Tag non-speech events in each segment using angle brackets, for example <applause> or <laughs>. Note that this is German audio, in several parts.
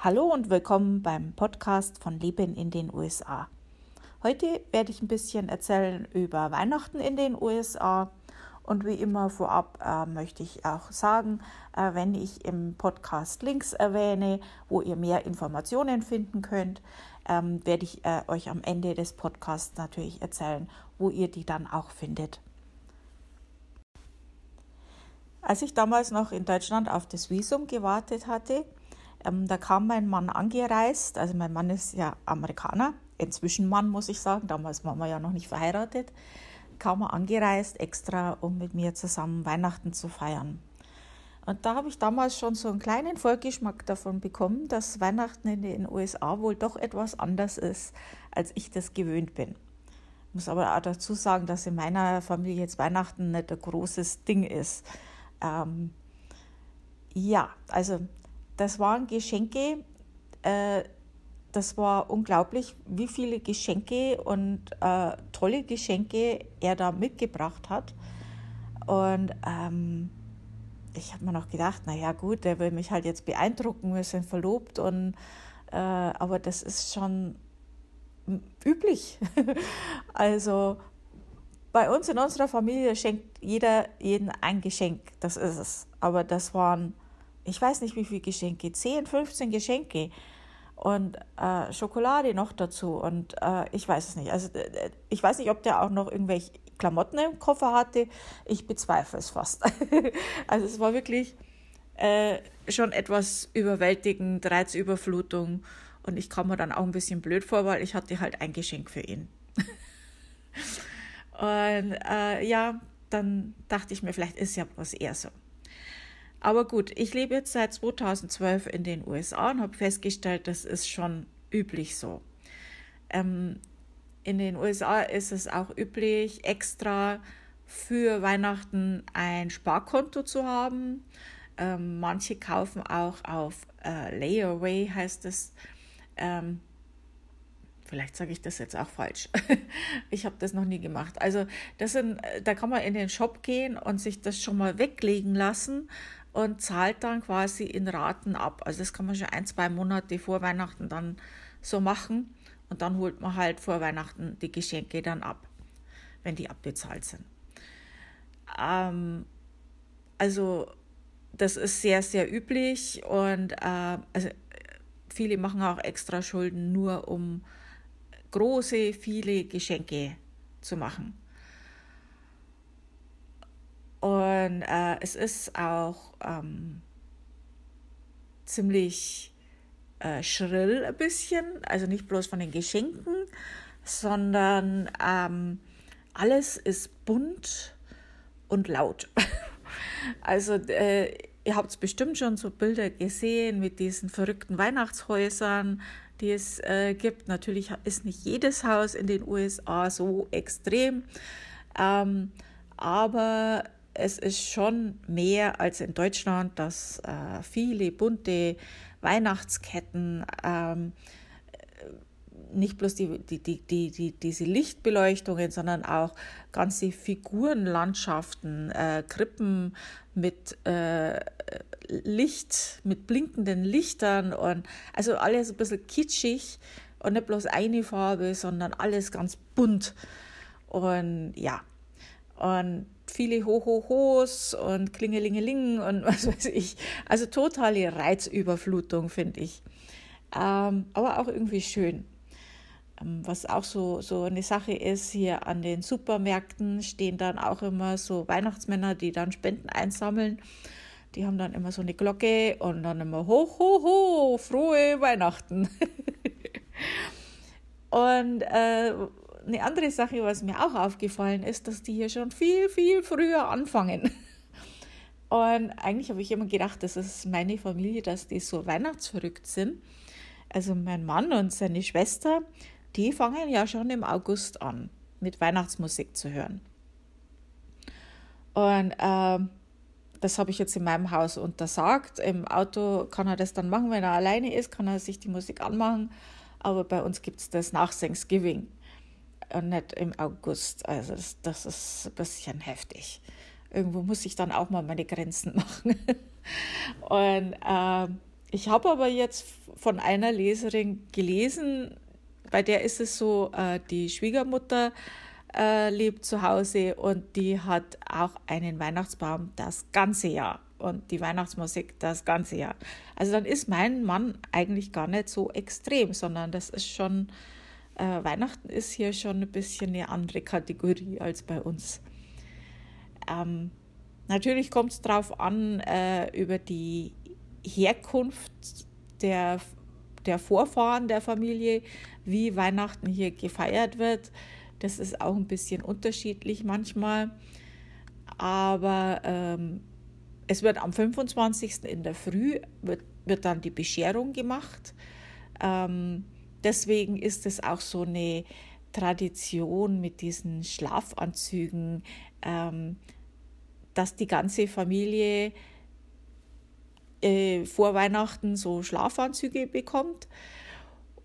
Hallo und willkommen beim Podcast von Leben in den USA. Heute werde ich ein bisschen erzählen über Weihnachten in den USA und wie immer vorab äh, möchte ich auch sagen, äh, wenn ich im Podcast Links erwähne, wo ihr mehr Informationen finden könnt, ähm, werde ich äh, euch am Ende des Podcasts natürlich erzählen, wo ihr die dann auch findet. Als ich damals noch in Deutschland auf das Visum gewartet hatte, ähm, da kam mein Mann angereist, also mein Mann ist ja Amerikaner, inzwischen Mann muss ich sagen, damals waren wir ja noch nicht verheiratet, kam er angereist extra, um mit mir zusammen Weihnachten zu feiern. Und da habe ich damals schon so einen kleinen Vorgeschmack davon bekommen, dass Weihnachten in den USA wohl doch etwas anders ist, als ich das gewöhnt bin. Ich muss aber auch dazu sagen, dass in meiner Familie jetzt Weihnachten nicht ein großes Ding ist. Ähm, ja, also das waren Geschenke, äh, das war unglaublich, wie viele Geschenke und äh, tolle Geschenke er da mitgebracht hat. Und ähm, ich habe mir noch gedacht, naja gut, der will mich halt jetzt beeindrucken, wir sind verlobt und äh, aber das ist schon üblich. <laughs> also bei uns in unserer Familie schenkt jeder jeden ein Geschenk, das ist es. Aber das waren ich weiß nicht wie viele Geschenke, 10, 15 Geschenke und äh, Schokolade noch dazu und äh, ich weiß es nicht. Also ich weiß nicht, ob der auch noch irgendwelche Klamotten im Koffer hatte. Ich bezweifle es fast. <laughs> also es war wirklich äh, schon etwas überwältigend, Reizüberflutung und ich kam mir dann auch ein bisschen blöd vor, weil ich hatte halt ein Geschenk für ihn. <laughs> und äh, ja, dann dachte ich mir, vielleicht ist ja was eher so. Aber gut, ich lebe jetzt seit 2012 in den USA und habe festgestellt, das ist schon üblich so. Ähm, in den USA ist es auch üblich, extra für Weihnachten ein Sparkonto zu haben. Ähm, manche kaufen auch auf äh, Layaway, heißt es. Ähm, vielleicht sage ich das jetzt auch falsch. <laughs> ich habe das noch nie gemacht. Also das sind, da kann man in den Shop gehen und sich das schon mal weglegen lassen und zahlt dann quasi in Raten ab. Also das kann man schon ein, zwei Monate vor Weihnachten dann so machen und dann holt man halt vor Weihnachten die Geschenke dann ab, wenn die abbezahlt sind. Ähm, also das ist sehr, sehr üblich und äh, also viele machen auch extra Schulden nur um große, viele Geschenke zu machen. Und äh, es ist auch ähm, ziemlich äh, schrill ein bisschen, also nicht bloß von den Geschenken, sondern ähm, alles ist bunt und laut. <laughs> also äh, ihr habt bestimmt schon so Bilder gesehen mit diesen verrückten Weihnachtshäusern, die es äh, gibt. Natürlich ist nicht jedes Haus in den USA so extrem, ähm, aber es ist schon mehr als in Deutschland, dass äh, viele bunte Weihnachtsketten, ähm, nicht bloß die, die, die, die, die, diese Lichtbeleuchtungen, sondern auch ganze Figurenlandschaften, äh, Krippen mit äh, Licht, mit blinkenden Lichtern und also alles ein bisschen kitschig und nicht bloß eine Farbe, sondern alles ganz bunt. Und ja, und viele Ho-Ho-Hos und Klingelingeling und <laughs> was weiß ich. Also totale Reizüberflutung, finde ich. Ähm, aber auch irgendwie schön. Ähm, was auch so, so eine Sache ist, hier an den Supermärkten stehen dann auch immer so Weihnachtsmänner, die dann Spenden einsammeln. Die haben dann immer so eine Glocke und dann immer ho, ho, ho, frohe Weihnachten. <laughs> und äh, eine andere Sache, was mir auch aufgefallen ist, dass die hier schon viel, viel früher anfangen. <laughs> Und eigentlich habe ich immer gedacht, das ist meine Familie, dass die so weihnachtsverrückt sind. Also mein Mann und seine Schwester, die fangen ja schon im August an, mit Weihnachtsmusik zu hören. Und äh, das habe ich jetzt in meinem Haus untersagt. Im Auto kann er das dann machen, wenn er alleine ist, kann er sich die Musik anmachen. Aber bei uns gibt es das nach Thanksgiving und nicht im August. Also das, das ist ein bisschen heftig. Irgendwo muss ich dann auch mal meine Grenzen <laughs> machen. und äh, ich habe aber jetzt von einer Leserin gelesen, bei der ist es so, äh, die Schwiegermutter äh, lebt zu Hause und die hat auch einen Weihnachtsbaum das ganze Jahr und die Weihnachtsmusik das ganze Jahr. Also dann ist mein Mann eigentlich gar nicht so extrem, sondern das ist schon, äh, Weihnachten ist hier schon ein bisschen eine andere Kategorie als bei uns. Ähm, natürlich kommt es darauf an, äh, über die Herkunft der, der Vorfahren der Familie, wie Weihnachten hier gefeiert wird. Das ist auch ein bisschen unterschiedlich manchmal. Aber ähm, es wird am 25. in der Früh, wird, wird dann die Bescherung gemacht. Ähm, deswegen ist es auch so eine Tradition mit diesen Schlafanzügen, ähm, dass die ganze Familie äh, vor Weihnachten so Schlafanzüge bekommt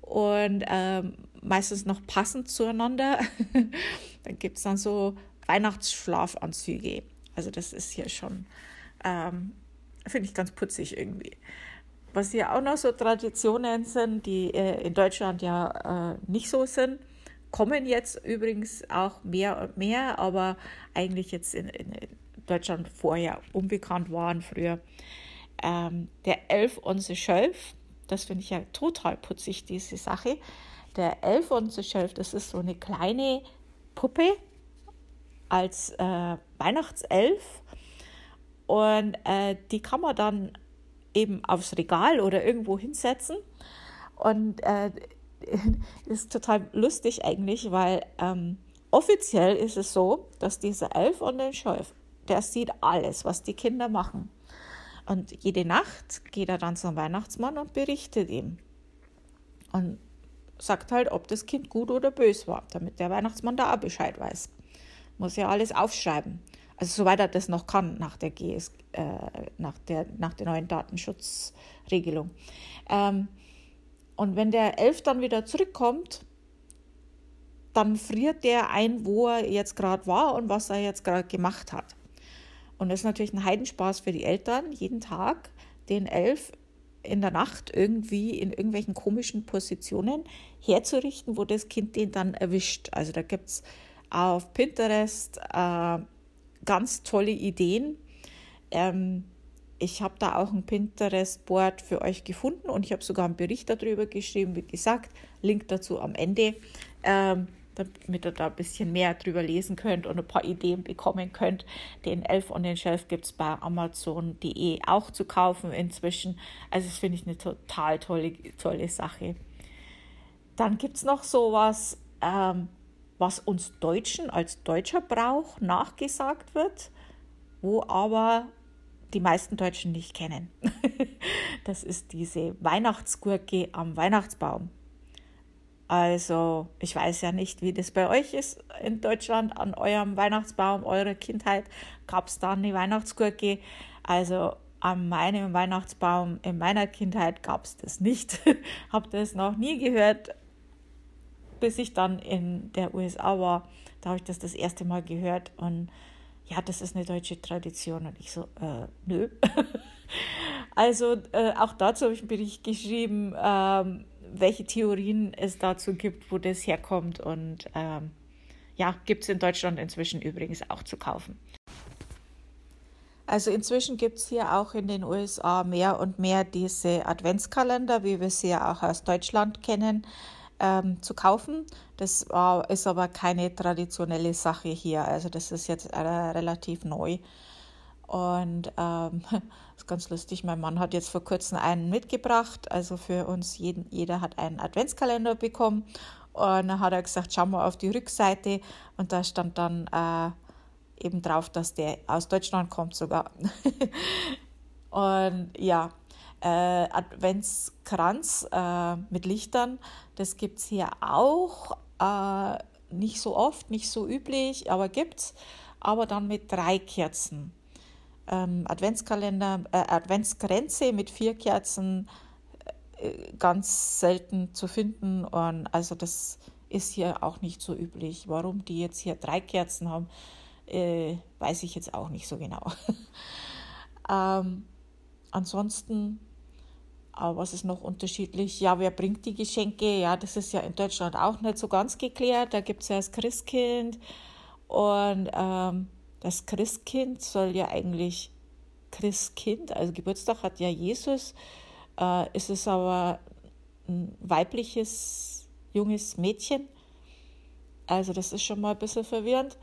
und ähm, meistens noch passend zueinander. <laughs> dann gibt es dann so Weihnachtsschlafanzüge. Also das ist hier schon, ähm, finde ich ganz putzig irgendwie. Was hier auch noch so Traditionen sind, die äh, in Deutschland ja äh, nicht so sind, kommen jetzt übrigens auch mehr und mehr, aber eigentlich jetzt in, in Deutschland vorher unbekannt waren früher. Ähm, der Elf the Shelf, das finde ich ja total putzig, diese Sache. Der Elf the Shelf, das ist so eine kleine Puppe als äh, Weihnachtself und äh, die kann man dann eben aufs Regal oder irgendwo hinsetzen und äh, <laughs> ist total lustig eigentlich, weil ähm, offiziell ist es so, dass dieser Elf on the Shelf, der sieht alles, was die Kinder machen. Und jede Nacht geht er dann zum Weihnachtsmann und berichtet ihm. Und sagt halt, ob das Kind gut oder böse war, damit der Weihnachtsmann da auch Bescheid weiß. Muss ja alles aufschreiben. Also soweit er das noch kann nach der GS, äh, nach der, nach der neuen Datenschutzregelung. Ähm, und wenn der Elf dann wieder zurückkommt, dann friert der ein, wo er jetzt gerade war und was er jetzt gerade gemacht hat. Und das ist natürlich ein Heidenspaß für die Eltern, jeden Tag den Elf in der Nacht irgendwie in irgendwelchen komischen Positionen herzurichten, wo das Kind den dann erwischt. Also da gibt es auf Pinterest äh, ganz tolle Ideen. Ähm, ich habe da auch ein Pinterest-Board für euch gefunden und ich habe sogar einen Bericht darüber geschrieben, wie gesagt, Link dazu am Ende. Ähm, damit ihr da ein bisschen mehr drüber lesen könnt und ein paar Ideen bekommen könnt. Den Elf on den Shelf gibt es bei Amazon.de auch zu kaufen inzwischen. Also das finde ich eine total tolle, tolle Sache. Dann gibt es noch sowas, ähm, was uns Deutschen als deutscher Brauch nachgesagt wird, wo aber die meisten Deutschen nicht kennen. <laughs> das ist diese Weihnachtsgurke am Weihnachtsbaum. Also ich weiß ja nicht, wie das bei euch ist in Deutschland an eurem Weihnachtsbaum, eurer Kindheit. Gab es da eine Weihnachtsgurke? Also an meinem Weihnachtsbaum in meiner Kindheit gab es das nicht. <laughs> Habe das noch nie gehört, bis ich dann in der USA war. Da habe ich das das erste Mal gehört und ja, das ist eine deutsche Tradition. Und ich so, äh, nö. <laughs> also äh, auch dazu habe ich einen Bericht geschrieben. Ähm, welche Theorien es dazu gibt, wo das herkommt. Und ähm, ja, gibt es in Deutschland inzwischen übrigens auch zu kaufen. Also inzwischen gibt es hier auch in den USA mehr und mehr diese Adventskalender, wie wir sie ja auch aus Deutschland kennen, ähm, zu kaufen. Das äh, ist aber keine traditionelle Sache hier. Also das ist jetzt äh, relativ neu. Und ähm, <laughs> ist ganz lustig, mein Mann hat jetzt vor kurzem einen mitgebracht. Also für uns, jeden, jeder hat einen Adventskalender bekommen. Und dann hat er gesagt, schau mal auf die Rückseite. Und da stand dann äh, eben drauf, dass der aus Deutschland kommt sogar. <laughs> und ja, äh, Adventskranz äh, mit Lichtern, das gibt es hier auch. Äh, nicht so oft, nicht so üblich, aber gibt es. Aber dann mit drei Kerzen ähm, Adventskalender, äh, Adventsgrenze mit vier Kerzen äh, ganz selten zu finden. Und also das ist hier auch nicht so üblich. Warum die jetzt hier drei Kerzen haben, äh, weiß ich jetzt auch nicht so genau. <laughs> ähm, ansonsten Aber was ist noch unterschiedlich? Ja, wer bringt die Geschenke? Ja, das ist ja in Deutschland auch nicht so ganz geklärt. Da gibt es ja das Christkind. Und ähm, das Christkind soll ja eigentlich Christkind, also Geburtstag hat ja Jesus. Äh, ist es aber ein weibliches, junges Mädchen. Also das ist schon mal ein bisschen verwirrend.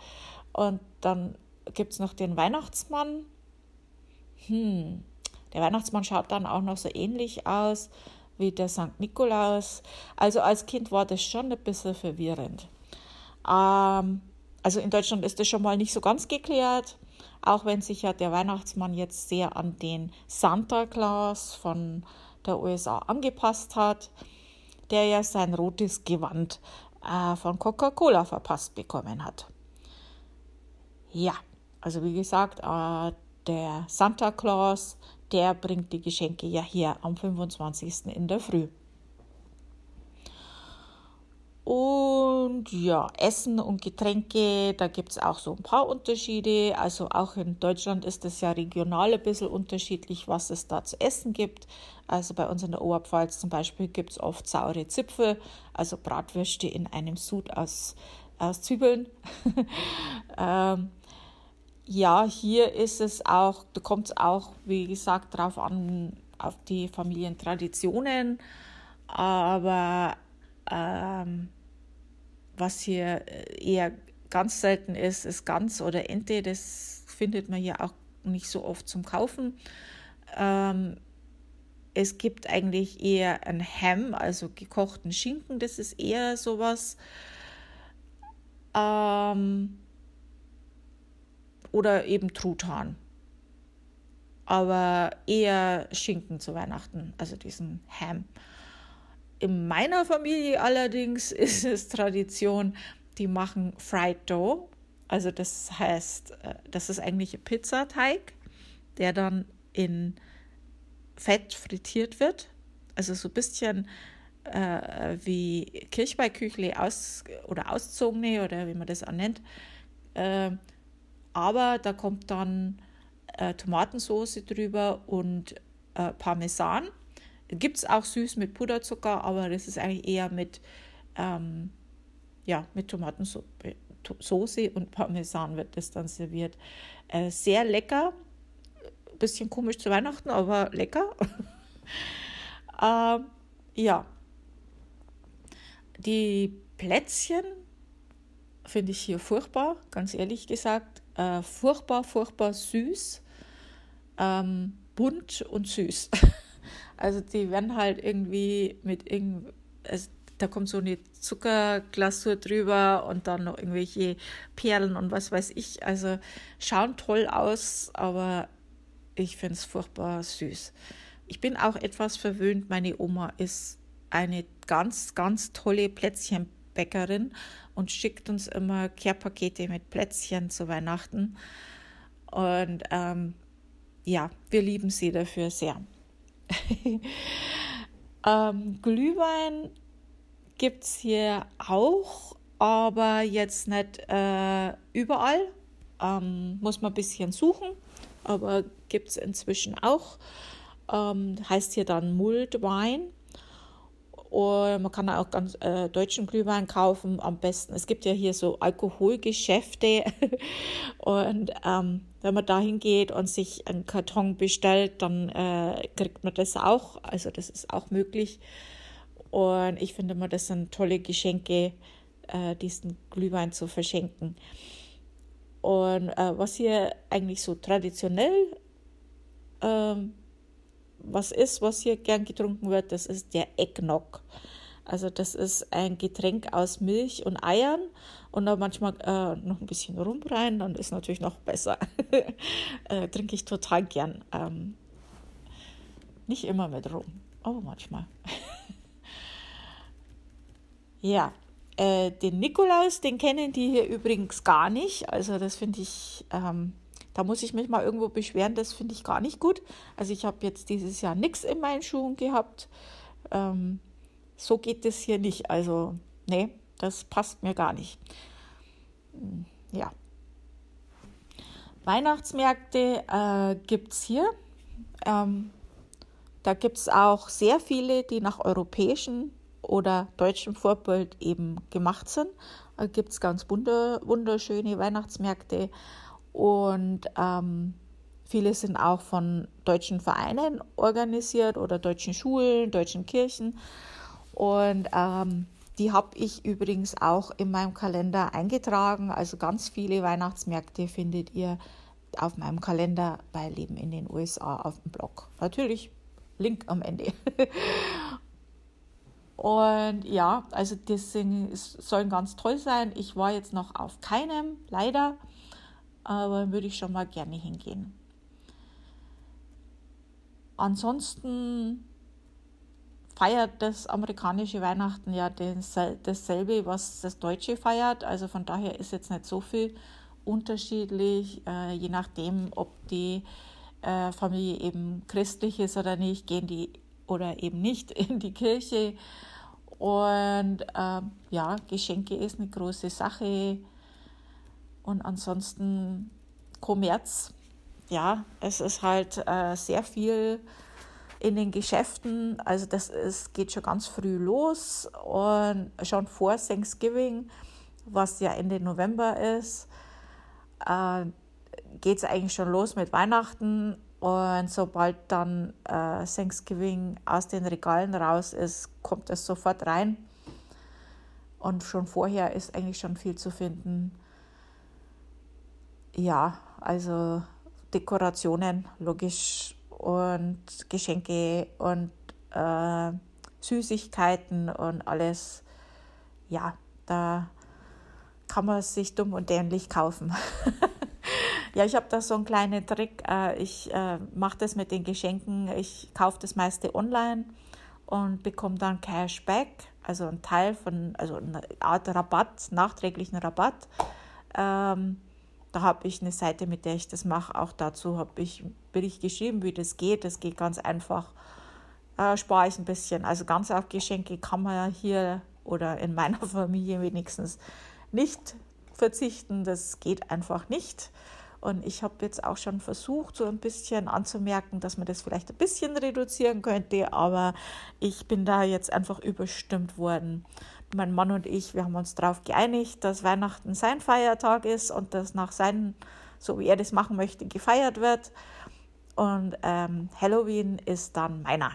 Und dann gibt es noch den Weihnachtsmann. Hm, der Weihnachtsmann schaut dann auch noch so ähnlich aus wie der St. Nikolaus. Also als Kind war das schon ein bisschen verwirrend. Ähm, also in Deutschland ist das schon mal nicht so ganz geklärt, auch wenn sich ja der Weihnachtsmann jetzt sehr an den Santa Claus von der USA angepasst hat, der ja sein rotes Gewand äh, von Coca-Cola verpasst bekommen hat. Ja, also wie gesagt, äh, der Santa Claus, der bringt die Geschenke ja hier am 25. in der Früh. Und ja, Essen und Getränke, da gibt es auch so ein paar Unterschiede. Also auch in Deutschland ist es ja regional ein bisschen unterschiedlich, was es da zu essen gibt. Also bei uns in der Oberpfalz zum Beispiel gibt es oft saure Zipfel, also Bratwürste in einem Sud aus, aus Zwiebeln. <laughs> ähm, ja, hier ist es auch, da kommt es auch, wie gesagt, darauf an, auf die Familientraditionen. Aber ähm, was hier äh, eher ganz selten ist, ist Gans oder Ente. Das findet man hier auch nicht so oft zum Kaufen. Ähm, es gibt eigentlich eher ein Ham, also gekochten Schinken. Das ist eher sowas. Ähm, oder eben Truthahn. Aber eher Schinken zu Weihnachten, also diesen Ham. In meiner Familie allerdings <laughs> ist es Tradition, die machen Fried Dough. Also das heißt, äh, das ist eigentlich ein Pizzateig, der dann in Fett frittiert wird. Also so ein bisschen äh, wie Kirchweihküchle aus, oder auszogene oder wie man das auch nennt. Äh, aber da kommt dann äh, Tomatensauce drüber und äh, Parmesan. Gibt es auch süß mit Puderzucker, aber das ist eigentlich eher mit, ähm, ja, mit Tomatensauce und Parmesan wird das dann serviert. Äh, sehr lecker, bisschen komisch zu Weihnachten, aber lecker. <laughs> ähm, ja, die Plätzchen finde ich hier furchtbar, ganz ehrlich gesagt. Äh, furchtbar, furchtbar süß, ähm, bunt und süß. <laughs> Also die werden halt irgendwie mit irgend, also da kommt so eine Zuckerglasur drüber und dann noch irgendwelche Perlen und was weiß ich. Also schauen toll aus, aber ich finde es furchtbar süß. Ich bin auch etwas verwöhnt. Meine Oma ist eine ganz, ganz tolle Plätzchenbäckerin und schickt uns immer Kehrpakete mit Plätzchen zu Weihnachten. Und ähm, ja, wir lieben sie dafür sehr. <laughs> ähm, Glühwein gibt es hier auch, aber jetzt nicht äh, überall. Ähm, muss man ein bisschen suchen, aber gibt es inzwischen auch. Ähm, heißt hier dann Mulled Wein. Und man kann auch ganz äh, deutschen Glühwein kaufen, am besten. Es gibt ja hier so Alkoholgeschäfte. <laughs> und ähm, wenn man da hingeht und sich einen Karton bestellt, dann äh, kriegt man das auch. Also das ist auch möglich. Und ich finde immer, das sind tolle Geschenke, äh, diesen Glühwein zu verschenken. Und äh, was hier eigentlich so traditionell ähm, was ist, was hier gern getrunken wird, das ist der Eggnog. Also das ist ein Getränk aus Milch und Eiern und da manchmal äh, noch ein bisschen Rum rein, dann ist natürlich noch besser. <laughs> äh, trinke ich total gern. Ähm, nicht immer mit Rum, aber manchmal. <laughs> ja, äh, den Nikolaus, den kennen die hier übrigens gar nicht. Also das finde ich ähm, da muss ich mich mal irgendwo beschweren, das finde ich gar nicht gut. Also ich habe jetzt dieses Jahr nichts in meinen Schuhen gehabt. Ähm, so geht es hier nicht. Also, nee, das passt mir gar nicht. Hm, ja. Weihnachtsmärkte äh, gibt es hier. Ähm, Da gibt es auch sehr viele, die nach europäischem oder deutschem Vorbild eben gemacht sind. Da gibt es ganz wunder, wunderschöne Weihnachtsmärkte und ähm, viele sind auch von deutschen Vereinen organisiert oder deutschen Schulen, deutschen Kirchen. Und ähm, die habe ich übrigens auch in meinem Kalender eingetragen. Also ganz viele Weihnachtsmärkte findet ihr auf meinem Kalender bei Leben in den USA auf dem Blog. Natürlich Link am Ende. <laughs> Und ja, also das soll ganz toll sein. Ich war jetzt noch auf keinem, leider, aber würde ich schon mal gerne hingehen. Ansonsten feiert das amerikanische Weihnachten ja dasselbe, was das deutsche feiert. Also von daher ist jetzt nicht so viel unterschiedlich, äh, je nachdem, ob die äh, Familie eben christlich ist oder nicht, gehen die oder eben nicht <laughs> in die Kirche. Und äh, ja, Geschenke ist eine große Sache. Und ansonsten Kommerz, ja, es ist halt äh, sehr viel in den Geschäften. Also das ist, geht schon ganz früh los und schon vor Thanksgiving, was ja Ende November ist, äh, geht es eigentlich schon los mit Weihnachten. Und sobald dann äh, Thanksgiving aus den Regalen raus ist, kommt es sofort rein. Und schon vorher ist eigentlich schon viel zu finden. Ja, also Dekorationen, logisch, und Geschenke und äh, Süßigkeiten und alles. Ja, da kann man sich dumm und dämlich kaufen. <laughs> ja, ich habe da so einen kleinen Trick. Äh, ich äh, mache das mit den Geschenken. Ich kaufe das meiste online und bekomme dann Cashback, also ein Teil von, also eine Art Rabatt, nachträglichen Rabatt. Ähm, da habe ich eine Seite, mit der ich das mache. Auch dazu habe ich einen Bericht geschrieben, wie das geht. Das geht ganz einfach. Äh, spare ich ein bisschen. Also ganz auf Geschenke kann man ja hier oder in meiner <laughs> Familie wenigstens nicht verzichten. Das geht einfach nicht. Und ich habe jetzt auch schon versucht, so ein bisschen anzumerken, dass man das vielleicht ein bisschen reduzieren könnte, aber ich bin da jetzt einfach überstimmt worden. Mein Mann und ich, wir haben uns darauf geeinigt, dass Weihnachten sein Feiertag ist und dass nach seinen, so wie er das machen möchte, gefeiert wird. Und ähm, Halloween ist dann meiner.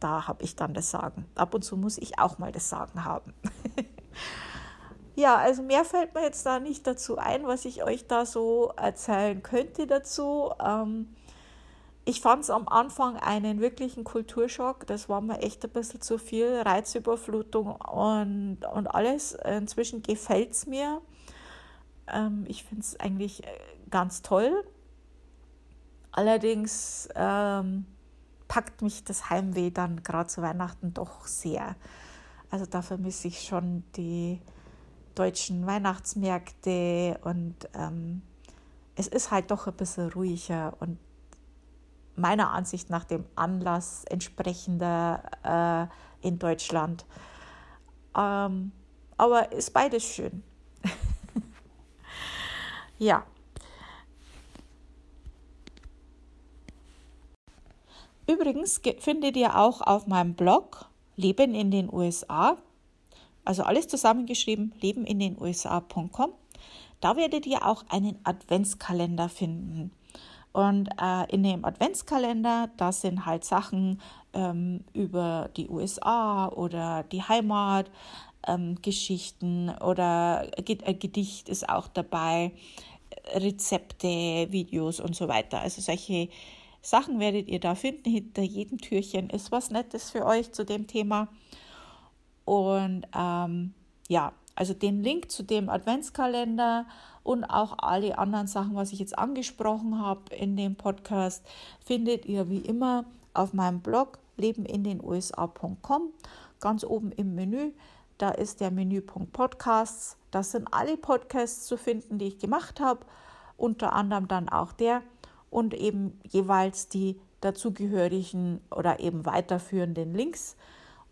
Da habe ich dann das Sagen. Ab und zu muss ich auch mal das Sagen haben. <laughs> Ja, also mehr fällt mir jetzt da nicht dazu ein, was ich euch da so erzählen könnte dazu. Ähm, ich fand es am Anfang einen wirklichen Kulturschock. Das war mir echt ein bisschen zu viel. Reizüberflutung und, und alles. Inzwischen gefällt es mir. Ähm, ich finde es eigentlich äh, ganz toll. Allerdings ähm, packt mich das Heimweh dann gerade zu Weihnachten doch sehr. Also da vermisse ich schon die deutschen Weihnachtsmärkte und ähm, es ist halt doch ein bisschen ruhiger und meiner Ansicht nach dem Anlass entsprechender äh, in Deutschland. Ähm, aber ist beides schön. <laughs> ja. Übrigens findet ihr auch auf meinem Blog Leben in den USA also alles zusammengeschrieben, lebenindenusa.com. Da werdet ihr auch einen Adventskalender finden. Und äh, in dem Adventskalender, da sind halt Sachen ähm, über die USA oder die Heimat, ähm, Geschichten oder äh, Gedicht ist auch dabei, Rezepte, Videos und so weiter. Also solche Sachen werdet ihr da finden. Hinter jedem Türchen ist was Nettes für euch zu dem Thema. Und ähm, ja, also den Link zu dem Adventskalender und auch alle anderen Sachen, was ich jetzt angesprochen habe in dem Podcast, findet ihr wie immer auf meinem Blog lebenindenusa.com. Ganz oben im Menü, da ist der Menüpunkt Podcasts. Das sind alle Podcasts zu finden, die ich gemacht habe, unter anderem dann auch der und eben jeweils die dazugehörigen oder eben weiterführenden Links.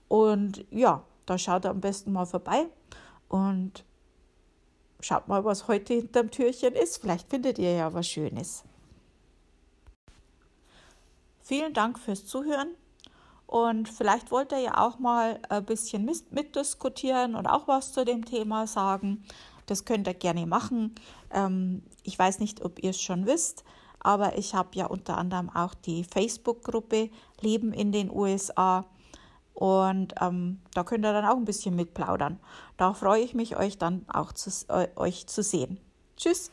Und ja, da schaut am besten mal vorbei und schaut mal, was heute hinterm Türchen ist. Vielleicht findet ihr ja was Schönes. Vielen Dank fürs Zuhören Und vielleicht wollt ihr ja auch mal ein bisschen mitdiskutieren und auch was zu dem Thema sagen. Das könnt ihr gerne machen. Ähm, ich weiß nicht, ob ihr es schon wisst, aber ich habe ja unter anderem auch die Facebook-Gruppe Leben in den USA. Und ähm, da könnt ihr dann auch ein bisschen mitplaudern. Da freue ich mich, euch dann auch zu, äh, euch zu sehen. Tschüss.